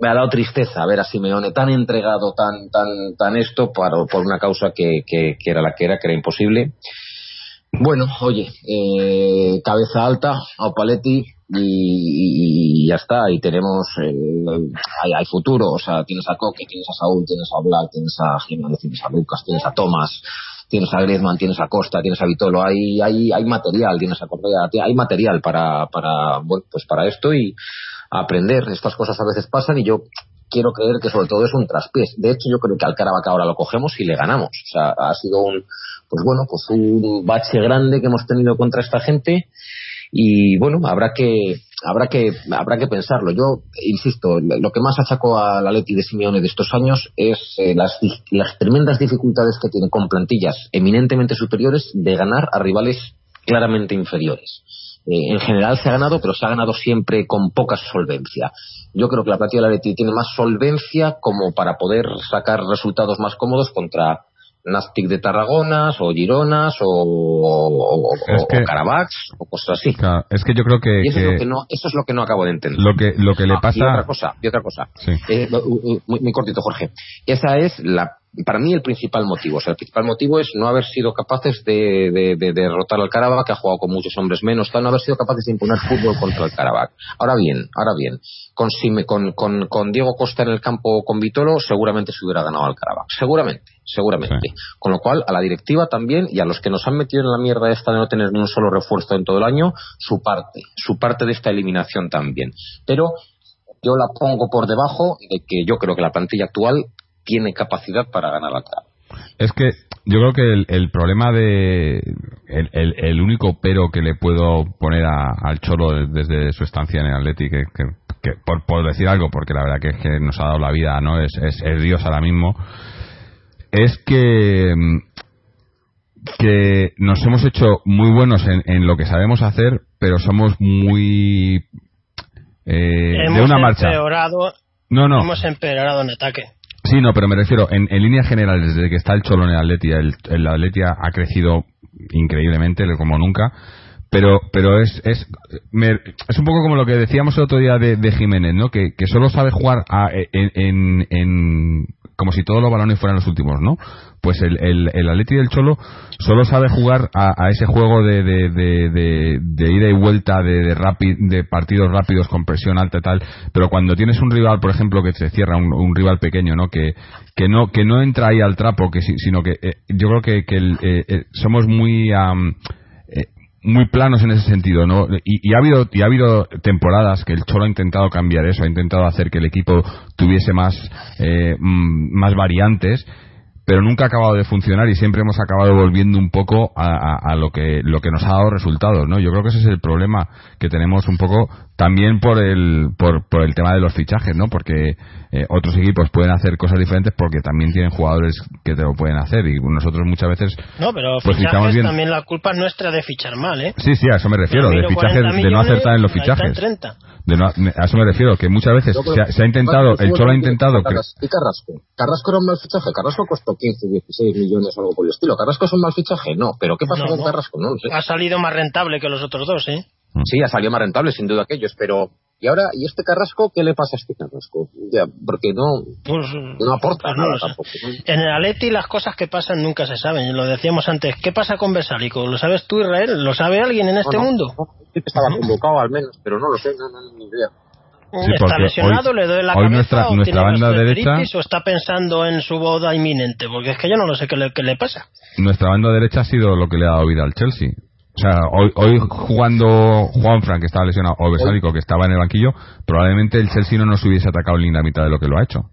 me ha dado tristeza ver a Simeone tan entregado tan tan tan esto para, por una causa que, que, que era la que era que era imposible bueno, oye, eh, cabeza alta, a Opaletti y, ya está. Y tenemos, eh, hay, hay futuro. O sea, tienes a Coque, tienes a Saúl, tienes a Black, tienes a Jiménez, tienes a Lucas, tienes a Tomás, tienes a Griezmann, tienes a Costa, tienes a Vitolo. Hay, hay, hay material, tienes a Correa, hay material para, para, bueno, pues para esto y aprender. Estas cosas a veces pasan y yo quiero creer que sobre todo es un traspiés. De hecho, yo creo que al Caravaca ahora lo cogemos y le ganamos. O sea, ha sido un, pues bueno, pues un bache grande que hemos tenido contra esta gente y bueno, habrá que habrá que habrá que pensarlo. Yo insisto, lo que más achaco a la Leti de Simeone de estos años es eh, las, las tremendas dificultades que tiene con plantillas eminentemente superiores de ganar a rivales claramente inferiores. Eh, en general se ha ganado, pero se ha ganado siempre con poca solvencia. Yo creo que la plantilla de la Leti tiene más solvencia como para poder sacar resultados más cómodos contra Nastic de Tarragonas o Gironas o, o, o- cosas así. Claro, es que yo creo que, Y eso, es lo que no, eso es lo que no acabo de entender. lo que lo que le Ah, pasa Y otra cosa, y otra cosa. Sí. Eh, muy, muy cortito, Jorge. Esa es la, para mí el principal motivo. O sea, el principal motivo es no haber sido capaces de, de- de derrotar al Karabakh, que ha jugado con muchos hombres menos, tal, no haber sido capaces de imponer fútbol contra el Karabakh. Ahora bien, ahora bien, con, con, con, con Diego Costa en el campo con Vitolo, seguramente se hubiera ganado al Karabakh. Seguramente, seguramente. Sí. Con lo cual, a la directiva también y a los que nos han metido en la mierda esta de no tener ni un solo refuerzo en todo el año, su parte, su parte de esta eliminación también. Pero yo la pongo por debajo de que yo creo que la plantilla actual tiene capacidad para ganar la cara. Es que yo creo que el, el problema de. El, el, el único pero que le puedo poner a- al Cholo desde su estancia en el Atleti, que, que- que por, por decir algo, porque la verdad que es que nos ha dado la vida, ¿no? Es, es, es Dios ahora mismo, es que. mm, que nos hemos hecho muy buenos en, en lo que sabemos hacer, pero somos muy. eh, hemos de una marcha. empeorado, No, no. hemos empeorado en ataque. Sí, no, pero me refiero, en, en líneas generales, desde que está el Cholo en el Atleti, el, el Atleti ha crecido increíblemente, como nunca, pero pero es es, un poco como lo que decíamos el otro día de, Jiménez, ¿no? Que, que solo sabe jugar a- en, en- en- como si todos los balones fueran los últimos, ¿no? Pues el, el, el Atleti del Cholo solo sabe jugar a, ese juego de, de, de, ida y vuelta, de, de, rapi- de partidos rápidos con presión alta y tal, pero cuando tienes un rival, por ejemplo, que se cierra, un, rival pequeño, ¿no? Que, que no que no entra ahí al trapo, que si- sino que eh, yo creo que, que el, eh, eh, somos muy eh, muy planos en ese sentido, ¿no? Y, y ha habido y ha habido temporadas que el Cholo ha intentado cambiar eso, ha intentado hacer que el equipo tuviese más eh, mm, más variantes, pero nunca ha acabado de funcionar y siempre hemos acabado volviendo un poco a, a- a lo que lo que nos ha dado resultados, ¿no? Yo creo que ese es el problema que tenemos un poco también por el por, por el tema de los fichajes, ¿no? Porque eh, otros equipos pueden hacer cosas diferentes porque también tienen jugadores que te lo pueden hacer y nosotros muchas veces No, pero Pues fichamos fichajes bien. también la culpa es nuestra de fichar mal, ¿eh? Sí, sí, a eso me refiero, de fichajes, 40 de no acertar en los fichajes. 30. De no- a eso me refiero, que muchas veces se ha, que- se ha intentado, el Cholo ha intentado... que- ¿Y Carrasco? ¿Carrasco era un mal fichaje? ¿Carrasco costó 15, 16 millones o algo por el estilo? ¿Carrasco es un mal fichaje? No. ¿Pero qué pasó No, con no. Carrasco? No lo sé. Ha salido más rentable que los otros dos, ¿eh? Sí, ha salido más rentable sin duda aquellos, pero... ¿Y ahora, y este Carrasco? ¿Qué le pasa a este Carrasco? Ya, porque no, Pues, no aporta pues nada tampoco. En el Atleti las cosas que pasan nunca se saben. Lo decíamos antes. ¿Qué pasa con Besálico? ¿Lo sabes tú, Israel? ¿Lo sabe alguien en este No, no, mundo? no, sí que estaba convocado al menos, pero no lo sé, no, no, no, ni idea. Sí, ¿Está lesionado? hoy- ¿Le duele la hoy cabeza? nuestra- ¿O nuestra banda derecha- ¿O está pensando en su boda inminente? Porque es que yo no lo sé qué le, qué le pasa. nuestra banda derecha ha sido lo que le ha dado vida al Chelsea. O sea, hoy, hoy jugando Juan Frank, que estaba lesionado, o Besálico, que estaba en el banquillo, probablemente el Chelsea no nos hubiese atacado ni la mitad de lo que lo ha hecho.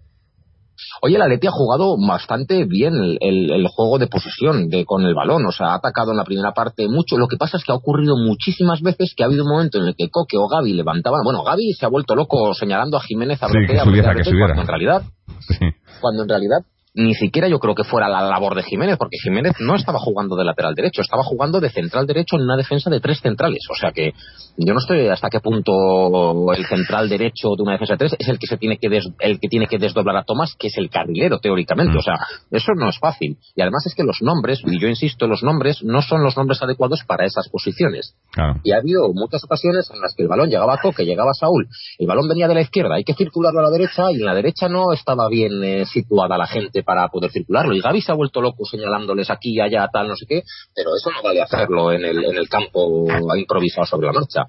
Oye, el Atleti ha jugado bastante bien el, el- el juego de posesión de, con el balón, o sea, ha atacado en la primera parte mucho. Lo que pasa es que ha ocurrido muchísimas veces que ha habido un momento en el que Coque o Gaby levantaban. Bueno, Gaby se ha vuelto loco señalando a Jiménez a Sí, bloquear, que a que subiera. cuando en realidad, Sí. cuando en realidad ni siquiera yo creo que fuera la labor de Jiménez, porque Jiménez no estaba jugando de lateral derecho, estaba jugando de central derecho en una defensa de tres centrales. O sea que yo no estoy hasta qué punto el central derecho de una defensa de tres es el que se tiene que des- el que tiene que desdoblar a Tomás, que es el carrilero teóricamente. Mm. O sea, eso no es fácil. Y además es que los nombres, y yo insisto, los nombres no son los nombres adecuados para esas posiciones. Y ha habido muchas ocasiones en las que el balón llegaba a Coque, llegaba a Saúl, el balón venía de la izquierda, hay que circularlo a la derecha y en la derecha no estaba bien eh, situada la gente para poder circularlo. Y Gaby se ha vuelto loco señalándoles aquí, allá, tal, no sé qué, pero eso no vale hacerlo en el, en el campo improvisado sobre la marcha.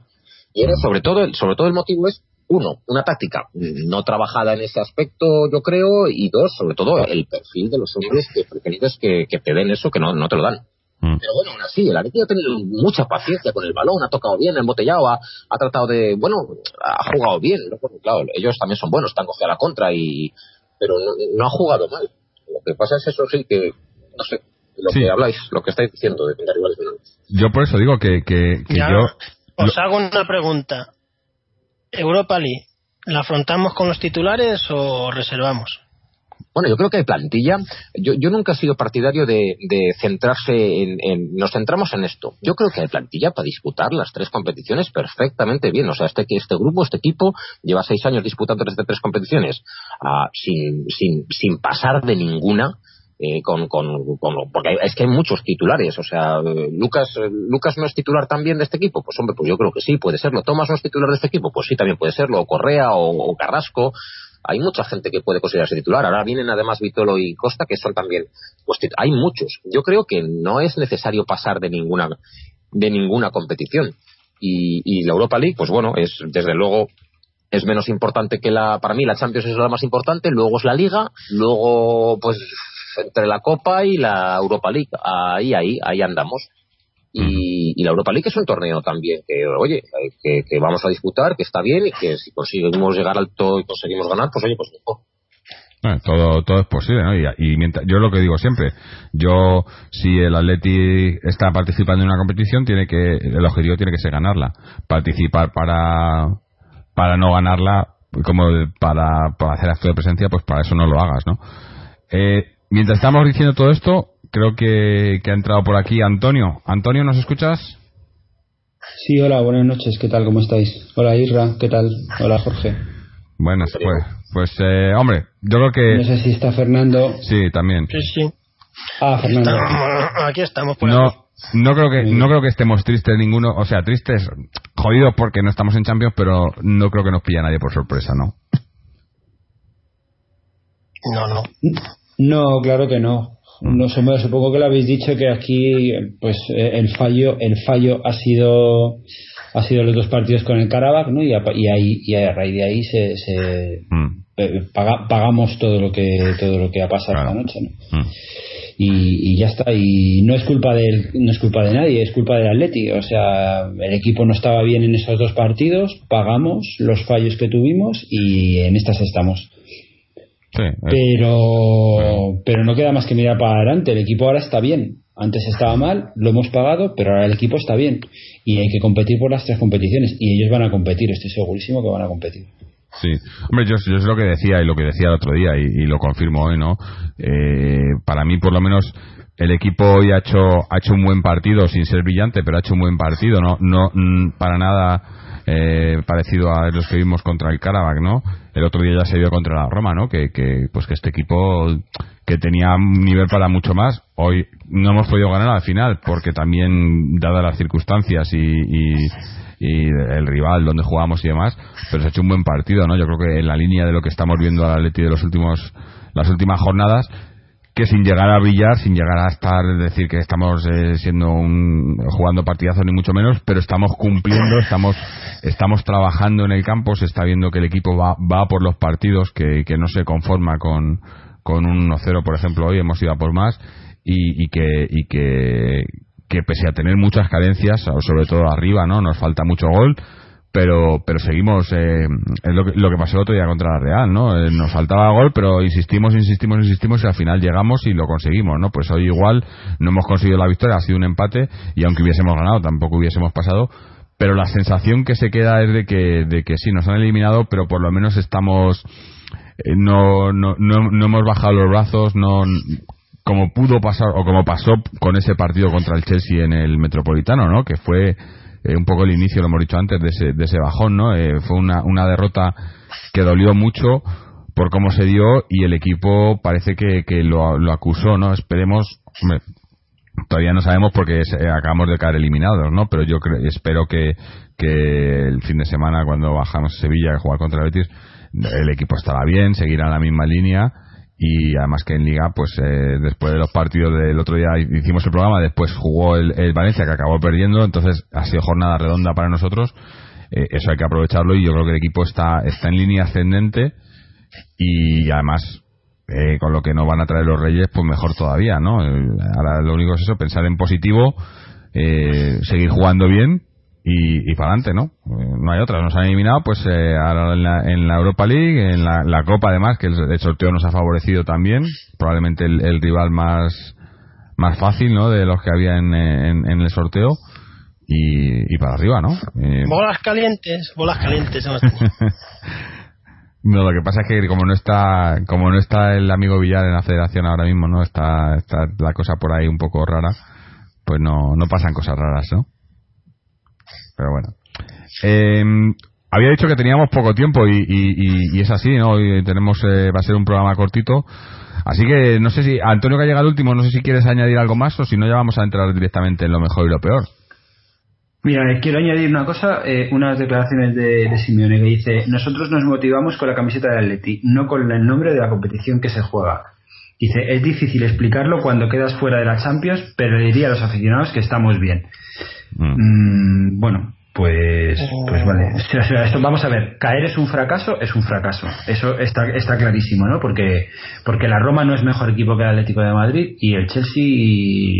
Y era sobre todo, el- sobre todo el motivo es uno, una táctica no trabajada en ese aspecto, yo creo, y dos, sobre todo el perfil de los hombres que preferidos que, que te den eso que no, no te lo dan. Mm. Pero bueno, aún así, el Atleti ha tenido mucha paciencia con el balón, ha tocado bien, ha embotellado, ha, ha tratado de, bueno, ha jugado bien, ¿no? Porque, claro, ellos también son buenos, están cogidos a la contra y, pero no, no ha jugado mal. Lo que pasa es eso sí que, no sé, lo Sí. que habláis, lo que estáis diciendo de tener rivales menores. Yo por eso digo que, que, que Ya, yo... Os hago una pregunta. Europa League, ¿la afrontamos con los titulares o reservamos? Bueno, yo creo que hay plantilla. Yo, yo nunca he sido partidario de, centrarse en, Nos centramos en esto. Yo creo que hay plantilla para disputar las tres competiciones perfectamente bien. O sea, este, este grupo, este equipo, lleva seis años disputando estas tres competiciones ah, sin, sin, sin pasar de ninguna. eh, con, con, con- porque es que hay muchos titulares. O sea, Lucas, Lucas no es titular también de este equipo. Pues hombre, pues yo creo que sí, puede serlo. Tomás no es titular de este equipo. Pues sí, también puede serlo. O Correa o, o Carrasco hay mucha gente que puede considerarse titular. Ahora vienen además Vitolo y Costa, que son también. Pues, hay muchos. Yo creo que no es necesario pasar de ninguna de ninguna competición. Y, y la Europa League, pues bueno, es desde luego es menos importante que la. Para mí, la Champions es la más importante. Luego es la Liga. Luego, pues entre la Copa y la Europa League. Ahí, ahí, ahí andamos. Y, y la Europa League es un torneo también que, oye, que, que vamos a disputar, que está bien y que si conseguimos llegar alto y conseguimos ganar, pues oye, pues mejor. Bueno, todo, todo es posible, ¿no? Y, y mientras, yo lo que digo siempre, yo, si el Atleti está participando en una competición, tiene que, el objetivo tiene que ser ganarla. Participar para, para no ganarla, como para, para hacer acto de presencia, pues para eso no lo hagas, ¿no? Eh, mientras estamos diciendo todo esto, creo que, que ha entrado por aquí Antonio. Antonio, ¿nos escuchas? Sí, hola, buenas noches, ¿qué tal? ¿Cómo estáis? Hola Isra, ¿qué tal? Hola Jorge. Buenas, pues, pues eh, hombre, yo creo que... No sé si está Fernando. Sí, también. Sí, sí. Ah, Fernando. Estamos- aquí estamos. Por aquí. No, no creo que no creo que estemos tristes ninguno, o sea, tristes, jodidos porque no estamos en Champions, pero no creo que nos pilla nadie por sorpresa, ¿no? No, no. No, claro que no. No sé, bueno, supongo que lo habéis dicho que aquí, pues eh, el fallo, el fallo ha sido, ha sido los dos partidos con el Karabakh, ¿no? Y a, y ahí, y a raíz de ahí se, se Mm, eh, paga- pagamos todo lo que, todo lo que ha pasado Claro. esta noche, ¿no? mm. y, y ya está y no es culpa del no es culpa de nadie es culpa del Atleti o sea el equipo no estaba bien en esos dos partidos pagamos los fallos que tuvimos y en estas estamos Sí, pero pero no queda más que mirar para adelante. El equipo ahora está bien. Antes estaba mal lo hemos pagado pero ahora el equipo está bien. Y hay que competir por las tres competiciones. Y ellos van a competir estoy segurísimo que van a competir. Sí, hombre, yo, yo es lo que decía y lo que decía el otro día y, y lo confirmo hoy, ¿no? Eh, para mí, por lo menos, el equipo hoy ha hecho ha hecho un buen partido, sin ser brillante, pero ha hecho un buen partido, ¿no? No mm, para nada eh, parecido a los que vimos contra el Karabakh, ¿no? El otro día ya se vio contra la Roma, ¿no? Que, que pues que este equipo que tenía un nivel para mucho más, hoy no hemos podido ganar al final porque también dadas las circunstancias y, y el rival donde jugamos y demás, pero se ha hecho un buen partido, ¿no? Yo creo que en la línea de lo que estamos viendo al Atleti de los últimos las últimas jornadas que sin llegar a brillar, sin llegar a estar decir que estamos eh, siendo un jugando partidazos ni mucho menos, pero estamos cumpliendo, estamos estamos trabajando en el campo, se está viendo que el equipo va va por los partidos que, que no se conforma con con un 1-0, por ejemplo, hoy hemos ido a por más y, y que y que que pese a tener muchas carencias, sobre todo arriba, ¿no? Nos falta mucho gol, pero pero seguimos eh, es lo que, lo que pasó el otro día contra la Real, ¿no? Eh, nos faltaba gol, pero insistimos, insistimos, insistimos y al final llegamos y lo conseguimos, ¿no? Pues hoy igual no hemos conseguido la victoria, ha sido un empate y aunque hubiésemos ganado tampoco hubiésemos pasado, pero la sensación que se queda es de que de que sí nos han eliminado, pero por lo menos estamos eh, no, no, no, no hemos bajado los brazos, no como pudo pasar o como pasó con ese partido contra el Chelsea en el Metropolitano, ¿no? Que fue eh, un poco el inicio, lo hemos dicho antes, de ese, de ese bajón, ¿no? Eh, fue una, una derrota que dolió mucho por cómo se dio y el equipo parece que, que lo, lo acusó, ¿no? Esperemos, todavía no sabemos porque eh, acabamos de caer eliminados, ¿no? Pero yo cre- espero que, que el fin de semana cuando bajamos a Sevilla a jugar contra el Betis el equipo estará bien, seguirá la misma línea y además que en Liga, pues eh, después de los partidos del otro día hicimos el programa, después jugó el, Valencia que acabó perdiendo, entonces ha sido jornada redonda para nosotros, eh, eso hay que aprovecharlo y yo creo que el equipo está, está en línea ascendente y además eh, con lo que nos van a traer los Reyes, pues mejor todavía, ¿no? Ahora lo único es eso, pensar en positivo, eh, seguir jugando bien y, y para adelante, ¿no? Eh, no hay otra, nos han eliminado, pues eh, ahora en la, en la Europa League, en la, la Copa además, que el, el sorteo nos ha favorecido también, probablemente el, el rival más más fácil, ¿no? De los que había en, en, en el sorteo y, y para arriba, ¿no? Eh, Bolas calientes, bolas calientes. No, lo que pasa es que como no está, como no está el amigo Villar en la federación ahora mismo, ¿no? Está, está la cosa por ahí un poco rara, pues no, no pasan cosas raras, ¿no? Pero bueno. Eh, había dicho que teníamos poco tiempo y, y, y- es así, ¿no? Hoy tenemos, eh, va a ser un programa cortito. Así que no sé si, Antonio que ha llegado último, no sé si quieres añadir algo más o si no ya vamos a entrar directamente en lo mejor y lo peor. Mira, eh, quiero añadir una cosa, eh, unas declaraciones de, de Simeone que dice, nosotros nos motivamos con la camiseta del Atleti, no con el nombre de la competición que se juega. Dice, es difícil explicarlo cuando quedas fuera de la Champions, pero le diría a los aficionados que estamos bien. Mm. Mm, bueno, pues, pues vale. O sea, esto, vamos a ver, caer es un fracaso, es un fracaso. Eso está, está clarísimo, ¿no? Porque, porque la Roma no es mejor equipo que el Atlético de Madrid y el Chelsea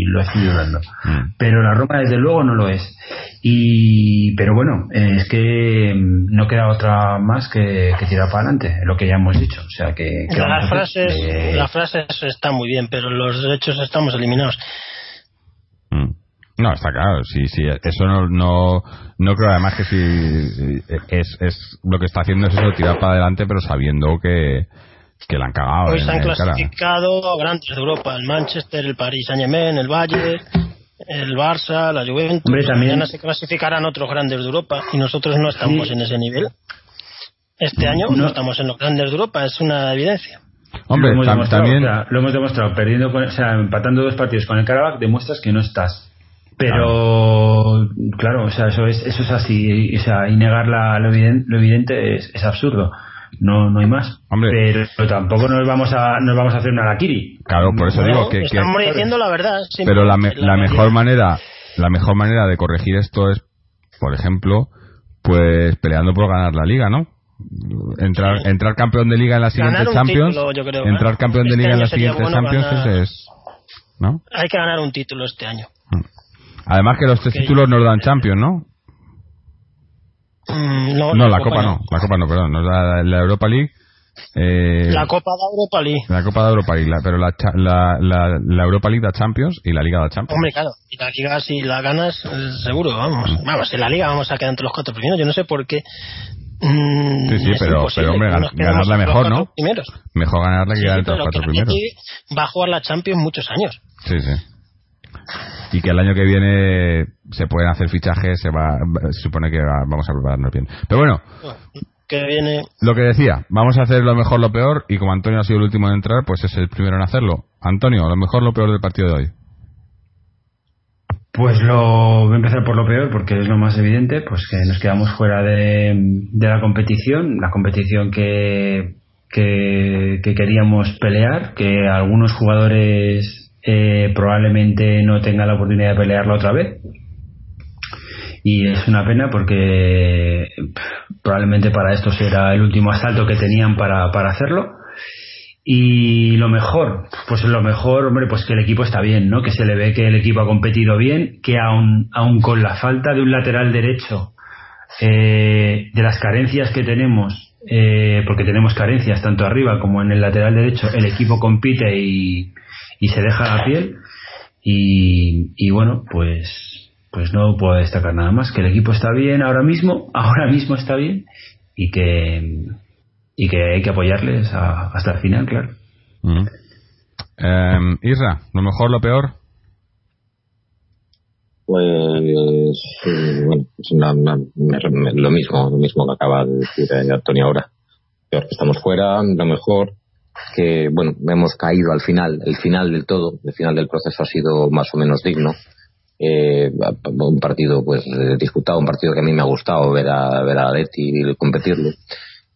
lo estoy dudando. Mm. Pero la Roma desde luego no lo es. Y, pero bueno, eh, es que mm, no queda otra más que, que tirar para adelante, lo que ya hemos dicho. O sea que, que Las frases, Eh, las frases están muy bien, pero los hechos estamos eliminados. No, está claro, sí, sí, eso no, no, no creo además que si es, es lo que está haciendo es eso, tirar para adelante, pero sabiendo que, que la han cagado. Hoy en- se han cara. clasificado grandes de Europa, el Manchester, el Paris Saint-Germain, el Bayern, el Barça, la Juventus. Hombre, también- Mañana se clasificarán otros grandes de Europa y nosotros no estamos Sí. en ese nivel. Este año no. No. estamos en los grandes de Europa, es una evidencia. Hombre, lo hemos, tam- demostrado, también, o sea, lo hemos demostrado, perdiendo con- o sea, empatando dos partidos con el Karabakh, demuestras que no estás. Pero, claro, o sea, eso es, eso es así, y, o sea, y negar la- lo, evidente, lo evidente es, es absurdo. No, no hay más. Hombre. Pero tampoco nos vamos a, nos vamos a hacer una Arakiri. claro, por eso digo que, que- estamos diciendo la verdad. pero la, me- simplemente, la mejor manera, la mejor manera de corregir esto es, por ejemplo, pues peleando por ganar la liga, ¿no? Entrar, Sí. entrar campeón de liga en la siguiente Ganar un Champions, título, yo creo, entrar campeón de Este liga en la siguiente bueno Champions ganar- es, es- ¿no? Hay que ganar un título este año. Además que los tres títulos nos dan Champions, ¿no? Mm, no, No, la Copa no, la Copa no, perdón, nos da la Europa League. eh, La Copa de Europa League. la Copa de Europa League, la- pero la, la, la, la Europa League da Champions y la Liga da Champions. Hombre, claro, y la liga si la ganas, eh, seguro, vamos. Vamos, en la liga vamos a quedar entre los cuatro primeros. Yo no sé por qué. mm, Sí, sí, pero- pero, hombre, gan- ganarla mejor, ¿no? Primeros. Mejor ganarla que Sí, quedar sí, entre los cuatro primeros. Va a jugar la Champions muchos años. Sí, sí. Y que el año que viene se pueden hacer fichajes, se va, se supone que va- vamos a prepararnos bien. Pero bueno, Que viene. lo que decía, vamos a hacer lo mejor, lo peor, y como Antonio ha sido el último en entrar, pues es el primero en hacerlo. Antonio, lo mejor, lo peor del partido de hoy. Pues lo voy a empezar por lo peor porque es lo más evidente, pues que nos quedamos fuera de, de la competición, la competición que, que, que queríamos pelear, que algunos jugadores eh, probablemente no tengan la oportunidad de pelearla otra vez. Y es una pena porque probablemente para esto será el último asalto que tenían para, para hacerlo. Y lo mejor, pues lo mejor, hombre, pues que el equipo está bien, ¿no? Que se le ve que el equipo ha competido bien, que aún, aún con la falta de un lateral derecho, eh, de las carencias que tenemos, eh, porque tenemos carencias tanto arriba como en el lateral derecho, el equipo compite y, y se deja la piel. Y, y bueno, pues, pues no puedo destacar nada más, que el equipo está bien ahora mismo, ahora mismo está bien, y que, y que hay que apoyarles a- hasta el final, claro. Mm. Eh, Isra, lo mejor, lo peor. Pues, eh, bueno, pues lo mismo, lo mismo que acaba de decir eh, Antonio ahora. Peor que estamos fuera, lo mejor que, bueno, hemos caído al final, el final del todo, el final del proceso ha sido más o menos digno. Eh, un partido pues disputado, un partido que a mí me ha gustado ver a ver a Leti competirlo.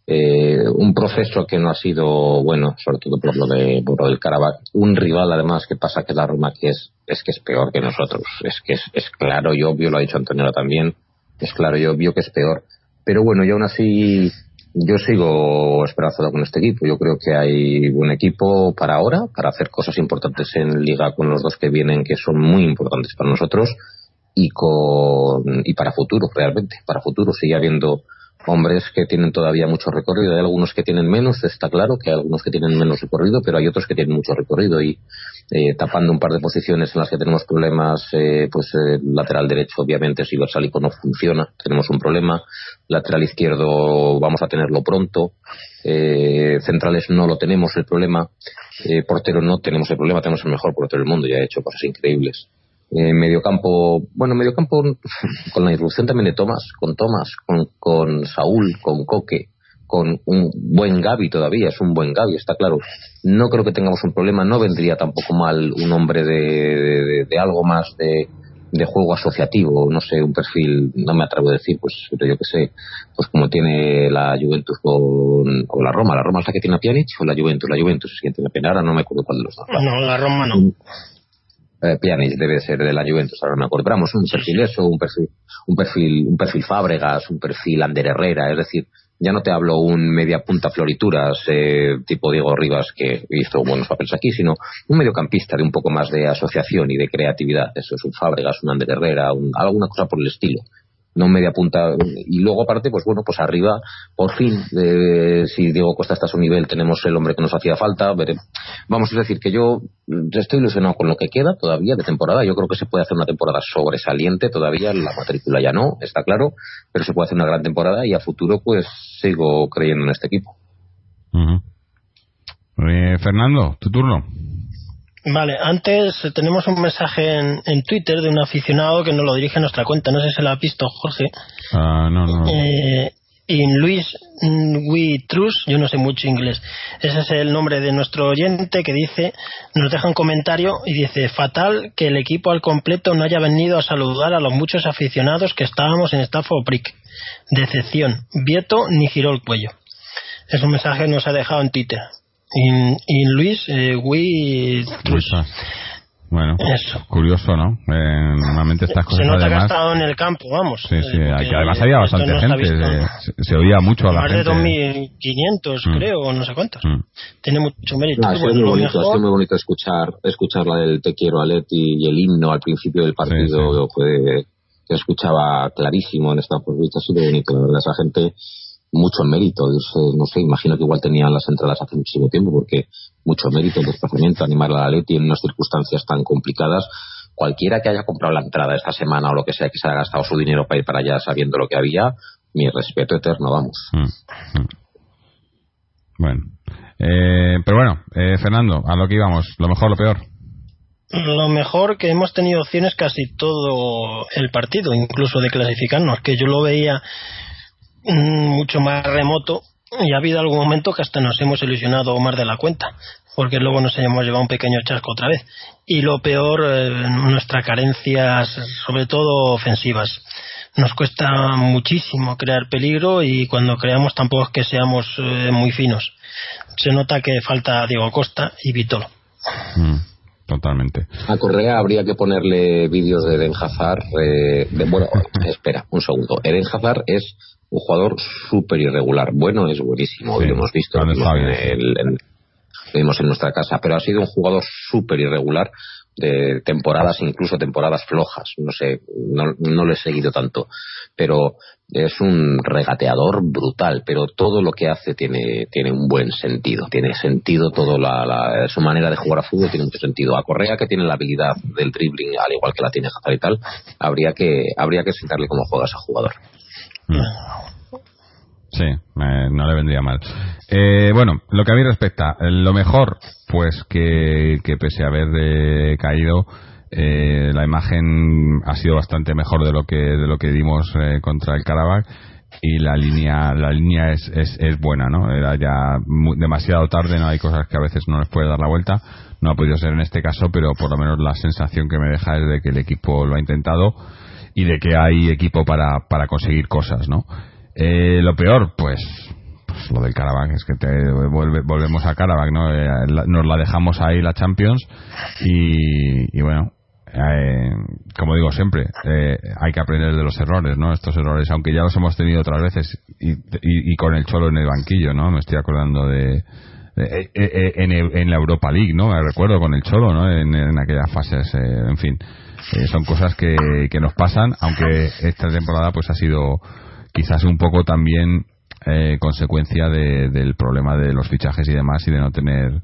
Eh, un proceso que no ha sido bueno, sobre todo por lo de por lo del Karabakh. Un rival además que pasa que la Roma que es es que es peor que nosotros. Es que es, es claro y obvio, lo ha dicho Antonio ahora también. Es claro y obvio que es peor. Pero bueno, y aún así yo sigo esperanzado con este equipo. Yo creo que hay buen equipo para ahora, para hacer cosas importantes en liga con los dos que vienen, que son muy importantes para nosotros y con y para futuro realmente, para futuro sigue habiendo hombres que tienen todavía mucho recorrido, hay algunos que tienen menos, está claro que hay algunos que tienen menos recorrido, pero hay otros que tienen mucho recorrido. Y eh, tapando un par de posiciones en las que tenemos problemas, eh, pues eh, lateral derecho obviamente si Versálico no funciona, tenemos un problema, lateral izquierdo vamos a tenerlo pronto, eh, centrales no lo tenemos el problema, eh, portero no tenemos el problema, tenemos el mejor portero del mundo, ya ha hecho cosas increíbles. Eh, mediocampo, bueno, mediocampo con la irrupción también de Tomás, con Tomás, con, con Saúl, con Coque, con un buen Gaby todavía, es un buen Gaby, está claro. No creo que tengamos un problema, no vendría tampoco mal un hombre de, de, algo más de, de juego asociativo, no sé, un perfil, no me atrevo a decir, pues, pero yo que sé, pues como tiene la Juventus con, con la Roma, la Roma es la que tiene a Pjanic o la Juventus, la Juventus es quien tiene a Pjanic, ahora no me acuerdo cuál de los dos. No, la Roma no. Eh, Pjanic debe ser de la Juventus, ahora no me acuerdo. Pero un perfil eso, un perfil, un perfil, un perfil Fábregas, un perfil Ander Herrera, es decir, ya no te hablo un media punta florituras eh, tipo Diego Rivas que hizo buenos papeles aquí, sino un mediocampista de un poco más de asociación y de creatividad. Eso es un Fábregas, un Ander Herrera, un, alguna cosa por el estilo no media punta y luego aparte pues bueno pues arriba por fin eh, si Diego Costa está a su nivel tenemos el hombre que nos hacía falta vamos a decir que yo estoy ilusionado con lo que queda todavía de temporada. Yo creo que se puede hacer una temporada sobresaliente todavía la matrícula ya no está claro pero se puede hacer una gran temporada y a futuro pues sigo creyendo en este equipo. Eh, Fernando tu turno Vale, antes tenemos un mensaje en, en, Twitter de un aficionado que nos lo dirige a nuestra cuenta. No sé si lo ha visto, Jorge. Ah, no, no. Eh, in Luis We Trust, yo no sé mucho inglés. Ese es el nombre de nuestro oyente que dice, nos deja un comentario y dice, fatal que el equipo al completo no haya venido a saludar a los muchos aficionados que estábamos en Stafford Brick. Decepción. Vieto ni giró el cuello. Es un mensaje que nos ha dejado en Twitter. In, in Luis, eh, we trust. Bueno, Eso. curioso, ¿no? Eh, normalmente estas cosas Se nota además... que ha estado en el campo, vamos. Sí, sí, Eh, aquí además había bastante no gente, se, se oía mucho a la Más de gente. 2.500, Mm. creo, o no sé cuántos. Mm. Tiene mucho mérito. Sido Bueno, muy lo bonito, mejor- muy bonito escuchar, escuchar la del Te quiero Aleti y el himno al principio del partido Sí, fue- se escuchaba clarísimo en Stanford Bridge, ha sido bonito, la verdad, esa gente mucho mérito, yo sé, no sé, imagino que igual tenían las entradas hace muchísimo tiempo porque mucho mérito el desplazamiento, animar a la Leti en unas circunstancias tan complicadas. Cualquiera que haya comprado la entrada esta semana o lo que sea, que se haya gastado su dinero para ir para allá sabiendo lo que había, mi respeto eterno, vamos. Mm, mm. Bueno. Eh, pero bueno, eh, Fernando, a lo que íbamos, lo mejor, lo peor. Lo mejor que hemos tenido opciones casi todo el partido, incluso de clasificarnos, que yo lo veía mucho más remoto y ha habido algún momento que hasta nos hemos ilusionado más de la cuenta, porque luego nos hemos llevado un pequeño chasco otra vez. Y lo peor, eh, nuestras carencias, sobre todo ofensivas. Nos cuesta muchísimo crear peligro y cuando creamos tampoco es que seamos eh, muy finos. Se nota que falta Diego Costa y Vitolo. Mm, totalmente. A Correa habría que ponerle vídeos de Eden Hazard. eh, de- bueno, espera, un segundo. Eden Hazard es un jugador súper irregular. Bueno, es buenísimo, lo hemos visto. Lo vimos, en el- en- lo vimos en nuestra casa, pero ha sido un jugador súper irregular de temporadas, incluso temporadas flojas. No sé, no, no lo he seguido tanto. Pero es un regateador brutal, pero todo lo que hace tiene, tiene un buen sentido. Tiene sentido todo la, la- su manera de jugar a fútbol tiene mucho sentido. A Correa que tiene la habilidad del dribbling, al igual que la tiene Hazard y tal, habría que, habría que explicarle cómo juega ese jugador. Sí, eh, no le vendría mal. Eh, bueno, lo que a mí respecta, lo mejor, pues que, que pese a haber eh, caído, la imagen ha sido bastante mejor de lo que de lo que dimos eh, contra el Karabakh y la línea la línea es, es, es buena, ¿no? Era ya mu- demasiado tarde, no hay cosas que a veces no les puede dar la vuelta, no ha podido ser en este caso, pero por lo menos la sensación que me deja es de que el equipo lo ha intentado y de que hay equipo para, para conseguir cosas, ¿no? Eh, lo peor, pues, pues lo del Karabakh, es que te vuelve- volvemos a Karabakh, ¿no? Eh, nos la dejamos ahí la Champions y, bueno, eh, como digo siempre, eh, hay que aprender de los errores, ¿no? Estos errores, aunque ya los hemos tenido otras veces y, y- y con el Cholo en el banquillo, ¿no? Me estoy acordando de, eh, eh, en, el- en la Europa League, ¿no? Me recuerdo con el Cholo, ¿no? En, en aquellas fases, eh, en fin. Eh, son cosas que, que nos pasan, aunque esta temporada pues ha sido quizás un poco también eh, consecuencia de- del problema de los fichajes y demás y de no tener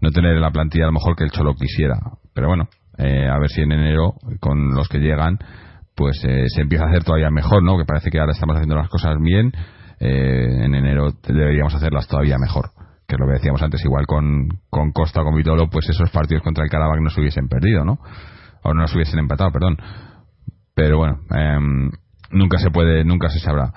no tener la plantilla a lo mejor que el Cholo quisiera. Pero bueno, eh, a ver si en enero con los que llegan pues eh, se empieza a hacer todavía mejor, ¿no? Que parece que ahora estamos haciendo las cosas bien, eh, en enero deberíamos hacerlas todavía mejor. Que es lo que decíamos antes, igual con, con Costa con Vitolo, pues esos partidos contra el Karabakh no se hubiesen perdido, ¿no? O no se hubiesen empatado, perdón. Pero bueno, em, nunca se puede, nunca se sabrá.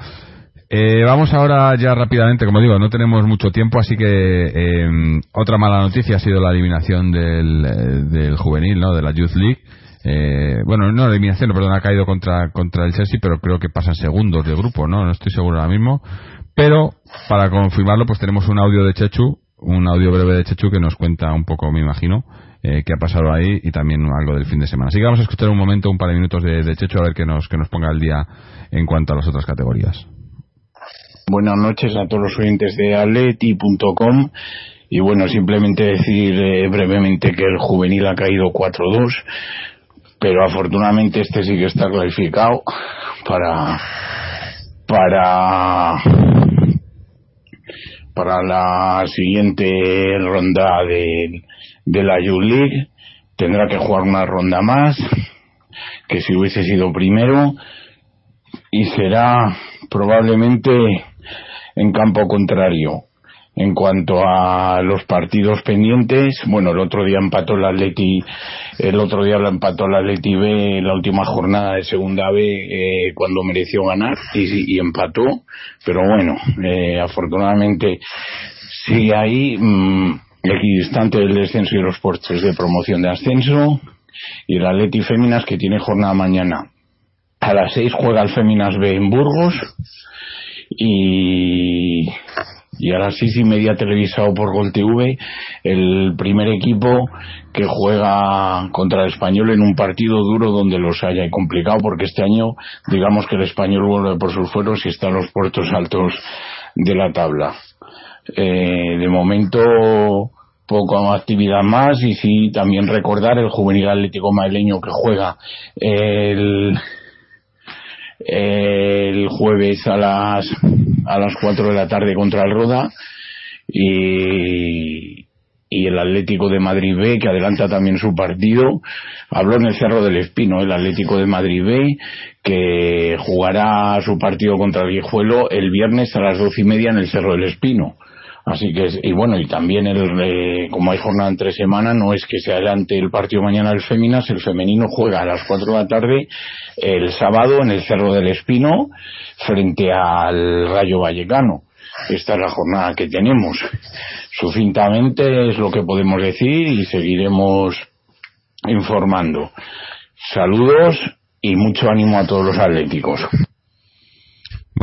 Eh, vamos ahora ya rápidamente, como digo, no tenemos mucho tiempo, así que em, otra mala noticia ha sido la eliminación del, eh, del juvenil, ¿no? De la Youth League. Eh, bueno, no eliminación, perdón, ha caído contra, contra el Chelsea, pero creo que pasan segundos de grupo, ¿no? No estoy seguro ahora mismo. Pero, para confirmarlo, pues tenemos un audio de Chechu, un audio breve de Chechu que nos cuenta un poco, me imagino, eh, qué ha pasado ahí y también algo del fin de semana. Así que vamos a escuchar un momento, un par de minutos de, de Checho a ver que nos, que nos ponga el día en cuanto a las otras categorías. Buenas noches a todos los oyentes de atleti.com y bueno, simplemente decir eh, brevemente que el juvenil ha caído 4-2, pero afortunadamente este sí que está clasificado para para para la siguiente ronda de, de la Youth League tendrá que jugar una ronda más que si hubiese sido primero y será probablemente en campo contrario. En cuanto a los partidos pendientes, bueno, el otro día empató el Atleti, el otro día lo empató el Atleti B la última jornada de segunda B eh, cuando mereció ganar y, y empató, pero bueno, eh, afortunadamente sigue ahí, mmm, equidistante del descenso y los puestos de promoción de ascenso. Y el Atleti Féminas que tiene jornada mañana. A las seis juega el Féminas B en Burgos. Y, y a las seis y media televisado por Gol TV el primer equipo que juega contra el español en un partido duro donde los haya complicado porque este año digamos que el español vuelve por sus fueros y está en los puertos altos de la tabla eh, de momento poco actividad más y sí también recordar el juvenil atlético madrileño que juega el el jueves a las a las 4 de la tarde contra el Roda y, y el Atlético de Madrid B que adelanta también su partido. Habló en el Cerro del Espino el Atlético de Madrid B que jugará su partido contra el Guijuelo el viernes a las doce y media en el Cerro del Espino Así que, y bueno, y también el, eh, como hay jornada entre semana, no es que se adelante el partido mañana del Féminas, el femenino juega a las 4 de la tarde el sábado en el Cerro del Espino frente al Rayo Vallecano. Esta es la jornada que tenemos. Sucintamente es lo que podemos decir y seguiremos informando. Saludos y mucho ánimo a todos los atléticos.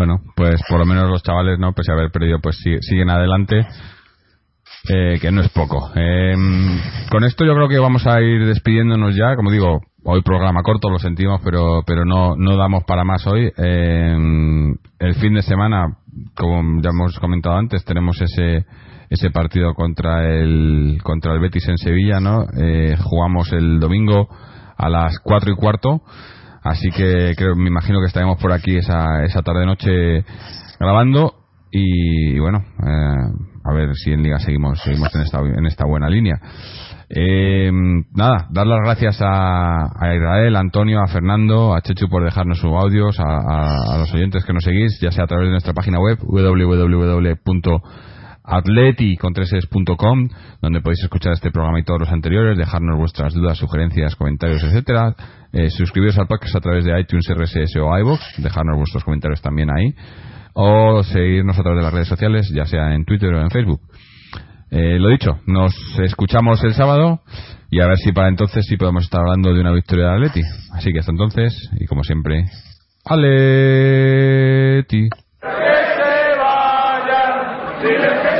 Bueno, pues por lo menos los chavales, ¿no? Pese a haber perdido, pues si- siguen adelante, eh, que no es poco. Eh, con esto yo creo que vamos a ir despidiéndonos ya. Como digo, hoy programa corto, lo sentimos, pero, pero no, no damos para más hoy. Eh, el fin de semana, como ya hemos comentado antes, tenemos ese ese partido contra el contra el Betis en Sevilla, ¿no? Eh, jugamos el domingo a las cuatro y cuarto. Así que creo, me imagino que estaremos por aquí esa, esa tarde noche grabando y, bueno, eh, a ver si en Liga seguimos, seguimos en esta, en esta buena línea. Eh, nada, dar las gracias a, a Israel, a Antonio, a Fernando, a Chechu por dejarnos sus audios, a, a- los oyentes que nos seguís, ya sea a través de nuestra página web www.atleti.com donde podéis escuchar este programa y todos los anteriores, dejarnos vuestras dudas, sugerencias, comentarios, etcétera. Eh, suscribiros al podcast a través de iTunes, RSS o iVoox, dejarnos vuestros comentarios también ahí, o seguirnos a través de las redes sociales, ya sea en Twitter o en Facebook. Eh, lo dicho, nos escuchamos el sábado y a ver si para entonces sí podemos estar hablando de una victoria de Atleti. Así que hasta entonces, y como siempre, Atleti. que se vayan,